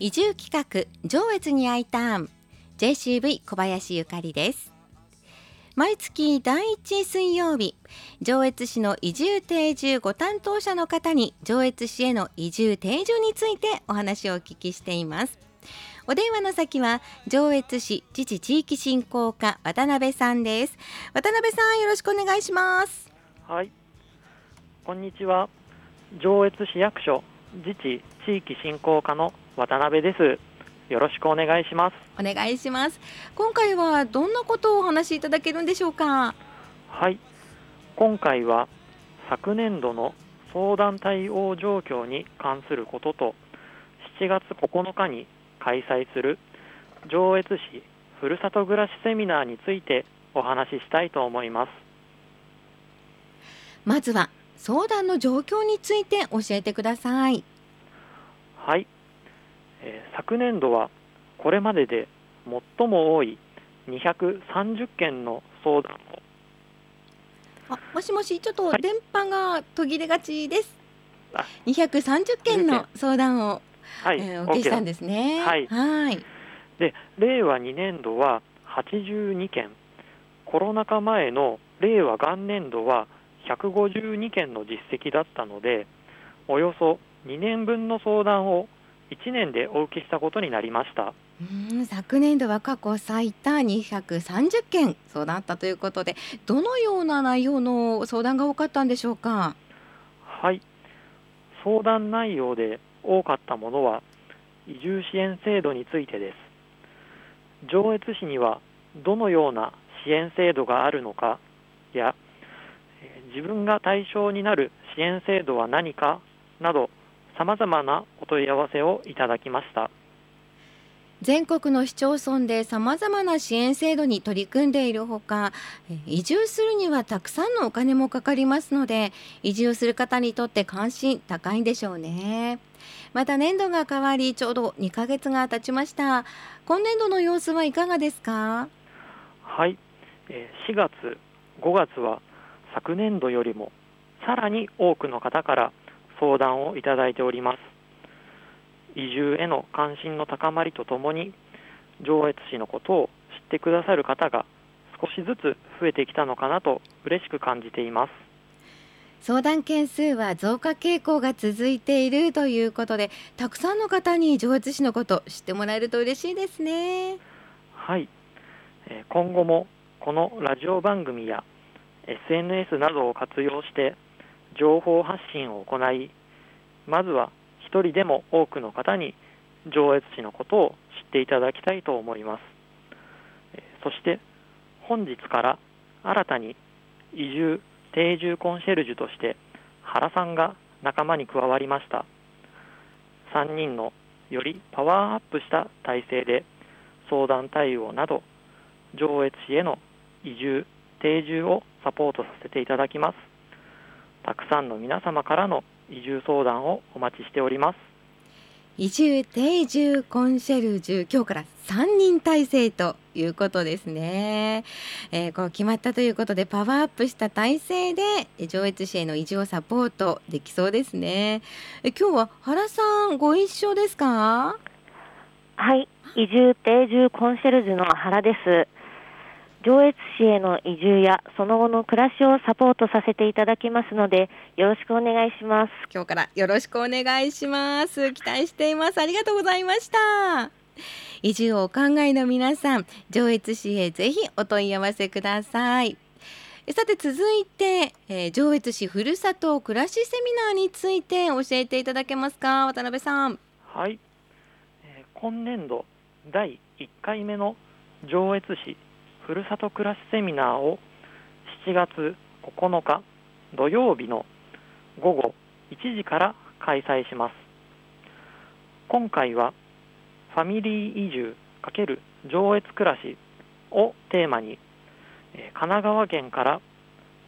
移住企画上越に I ターン JCV 小林ゆかりです。毎月第1水曜日上越市の移住定住ご担当者の方に上越市への移住定住についてお話をお聞きしています。お電話の先は上越市自治地域振興課渡辺さんです。渡辺さんよろしくお願いします。はい。こんにちは。上越市役所自治地域振興課の渡辺です。よろしくお願いします。お願いします。今回はどんなことをお話しいただけるんでしょうか？はい。今回は昨年度の相談対応状況に関することと7月9日に開催する上越市ふるさと暮らしセミナーについてお話ししたいと思います。まずは相談の状況について教えてください。はい、えー、昨年度はこれまでで最も多い230件の相談をあもしもしちょっと電波が途切れがちです、はい、230件の相談をはい、えー、お受けしたんですね。はい。はい。で、令和2年度は82件、コロナ禍前の令和元年度は152件の実績だったので、およそ2年分の相談を1年でお受けしたことになりました。うん昨年度は過去最多230件相談あったということでどのような内容の相談が多かったんでしょうか？はい。相談内容で多かったものは移住支援制度についてです。上越市にはどのような支援制度があるのかや自分が対象になる支援制度は何かなどさまざまなお問い合わせをいただきました。全国の市町村でさまざまな支援制度に取り組んでいるほか移住するにはたくさんのお金もかかりますので移住する方にとって関心高いんでしょうね。また年度が変わりちょうど2ヶ月が経ちました。今年度の様子はいかがですか？はい。4月5月は昨年度よりもさらに多くの方から相談をいただいております。移住への関心の高まりとともに上越市のことを知ってくださる方が少しずつ増えてきたのかなと嬉しく感じています。相談件数は増加傾向が続いているということでたくさんの方に上越市のこと知ってもらえると嬉しいですね。はい。今後もこのラジオ番組や SNS などを活用して情報発信を行いまずは一人でも多くの方に上越市のことを知っていただきたいと思います。そして本日から新たに移住定住コンシェルジュとして原さんが仲間に加わりました。3人のよりパワーアップした体制で相談対応など上越市への移住定住をサポートさせていただきます。たくさんの皆様からの移住相談をお待ちしております。移住定住コンシェルジュ今日から3人体制ということですね、えー、こう決まったということでパワーアップした体制で上越市への移住をサポートできそうですね。え今日は原さんご一緒ですか？はい。移住定住コンシェルジュの原です上越市への移住やその後の暮らしをサポートさせていただきますのでよろしくお願いします。今日からよろしくお願いします。期待しています。ありがとうございました。移住をお考えの皆さん上越市へぜひお問い合わせください。さて続いて、えー、上越市ふるさと暮らしセミナーについて教えていただけますか？渡辺さん。はい、えー、今年度第1回目の上越市ふるさと暮らしセミナーを7月9日土曜日の午後1時から開催します。今回はファミリー移住×上越暮らしをテーマに神奈川県から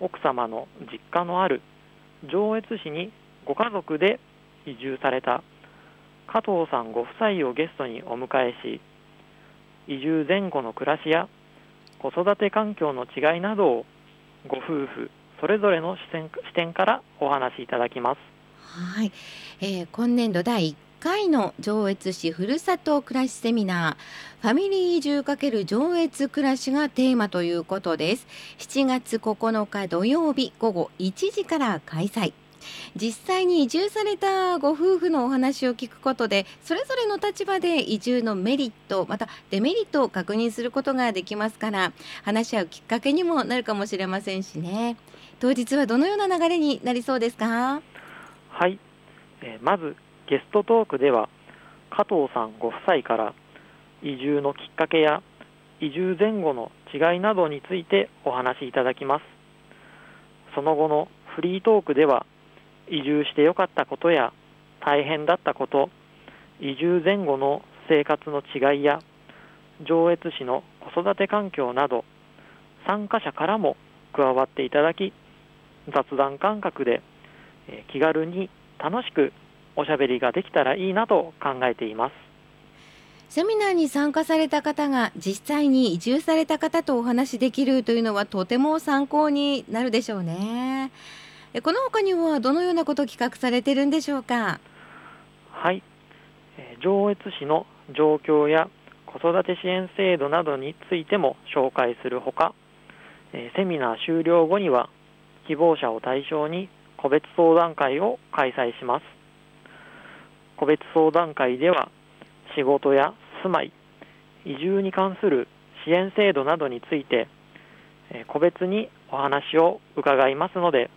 奥様の実家のある上越市にご家族で移住された加藤さんご夫妻をゲストにお迎えし移住前後の暮らしや子育て環境の違いなどをご夫婦それぞれの視点視点からお話しいただきます。はい、えー、今年度第1回の上越市ふるさと暮らしセミナーファミリー移住×上越暮らしがテーマということです。7月9日土曜日午後1時から開催。実際に移住されたご夫婦のお話を聞くことでそれぞれの立場で移住のメリットまたデメリットを確認することができますから話し合うきっかけにもなるかもしれませんしね。当日はどのような流れになりそうですか？はい、えー、まずゲストトークでは加藤さんご夫妻から移住のきっかけや移住前後の違いなどについてお話しいただきます。その後のフリートークでは移住してよかったことや大変だったこと移住前後の生活の違いや上越市の子育て環境など参加者からも加わっていただき雑談感覚で気軽に楽しくおしゃべりができたらいいなと考えていますセミナーに参加された方が実際に移住された方とお話しできるというのはとても参考になるでしょうね。この他にはどのようなことを企画されているんでしょうか？はい。上越市の状況や子育て支援制度などについても紹介するほかセミナー終了後には希望者を対象に個別相談会を開催します。個別相談会では仕事や住まい移住に関する支援制度などについて個別にお話を伺いますので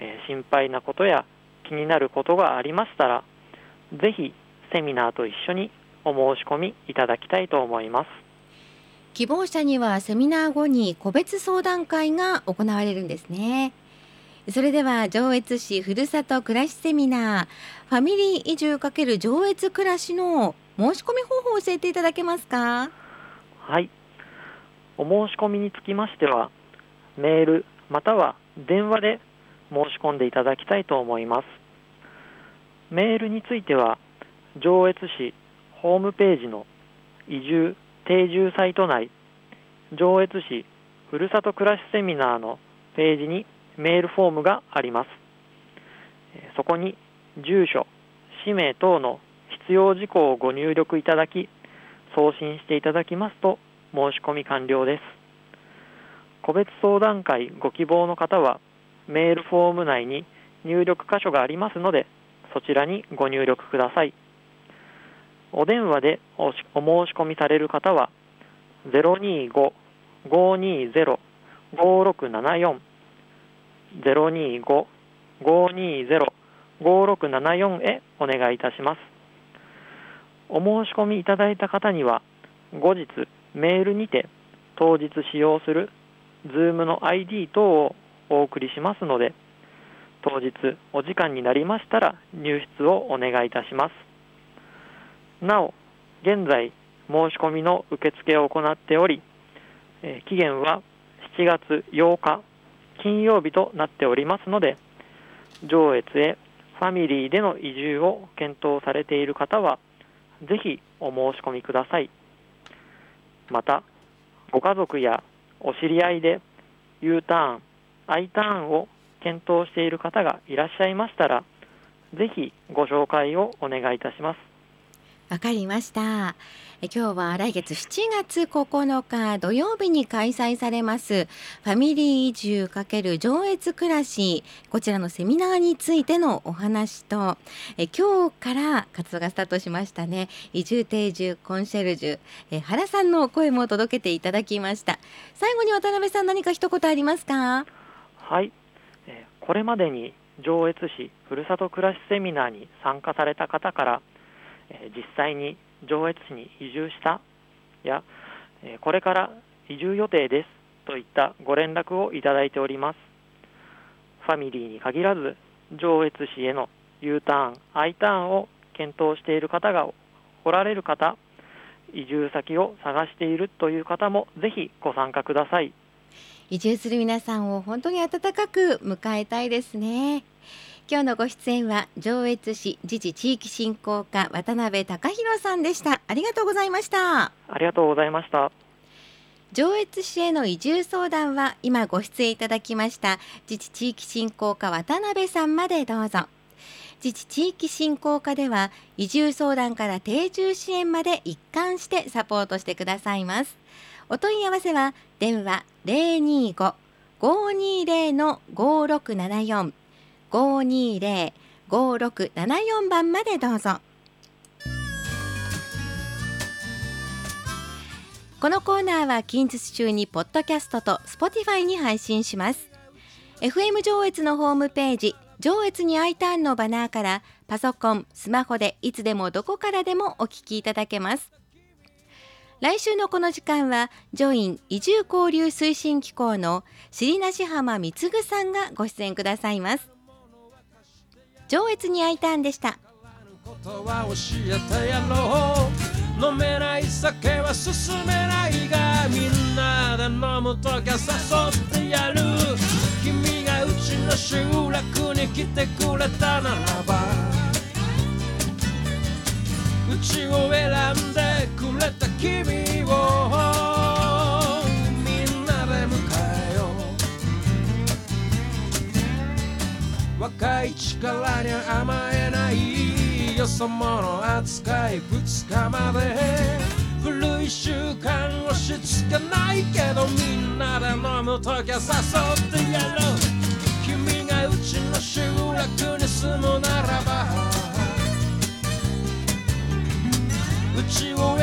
えー、心配なことや気になることがありましたら、ぜひセミナーと一緒にお申し込みいただきたいと思います。希望者にはセミナー後に個別相談会が行われるんですね。それでは上越市ふるさと暮らしセミナーファミリー移住×上越暮らしの申し込み方法を教えていただけますか？はいお申し込みにつきましてはメールまたは電話で申し込んでいただきたいと思います。メールについては、上越市ホームページの移住定住サイト内、上越市ふるさと暮らしセミナーのページにメールフォームがあります。そこに住所、氏名等の必要事項をご入力いただき、送信していただきますと申し込み完了です。個別相談会ご希望の方は、メールフォーム内に入力箇所がありますので、そちらにご入力ください。お電話でお申し込みされる方は、025-520-5674 025-520-5674へお願いいたします。お申し込みいただいた方には、後日メールにて当日使用する Zoom の ID 等をお送りしますので、当日お時間になりましたら入室をお願いいたします。なお、現在申し込みの受付を行っており、え期限は7月8日金曜日となっておりますので、上越へファミリーでの移住を検討されている方は、ぜひお申し込みください。また、ご家族やお知り合いで U ターン、I ターンを検討している方がいらっしゃいましたら、ぜひご紹介をお願いいたします。わかりましたえ。今日は来月7月9日土曜日に開催されますファミリー移住×上越暮らしこちらのセミナーについてのお話とえ今日から活動がスタートしましたね移住定住コンシェルジュえ原さんの声も届けていただきました最後に渡辺さん何か一言ありますか？はい、えこれまでに上越市ふるさと暮らしセミナーに参加された方から、え実際に上越市に移住したや、えこれから移住予定ですといったご連絡をいただいております。ファミリーに限らず、上越市への U ターン、I ターンを検討している方がおられる方、移住先を探しているという方もぜひご参加ください。移住する皆さんを本当に温かく迎えたいですね。今日のご出演は上越市自治地域振興課渡辺隆弘さんでした。ありがとうございました。ありがとうございました。上越市への移住相談は今ご出演いただきました自治地域振興課渡辺さんまでどうぞ。自治地域振興課では移住相談から定住支援まで一貫してサポートしてくださいますお問い合わせは電話025-520-5674 520-5674番までどうぞ。このコーナーは近日中にポッドキャストと Spotify に配信します。FM 上越のホームページ上越に I ターンのバナーからパソコン、スマホでいつでもどこからでもお聞きいただけます。来週のこの時間はジョイン移住交流推進機構の尻梨浜貢さんがご出演くださいます。上越に I ターンでした飲めない酒は進めないがみんなで飲むときは誘ってやる君がうちの集落に来てくれたならばちを選んでくれた君を。みんなで迎えよう。若い力に甘えないよそ者扱い二日まで。古い習慣押し付けないけどみんなで飲むときは誘ってやろう。君がうちの集落に住むならば。是我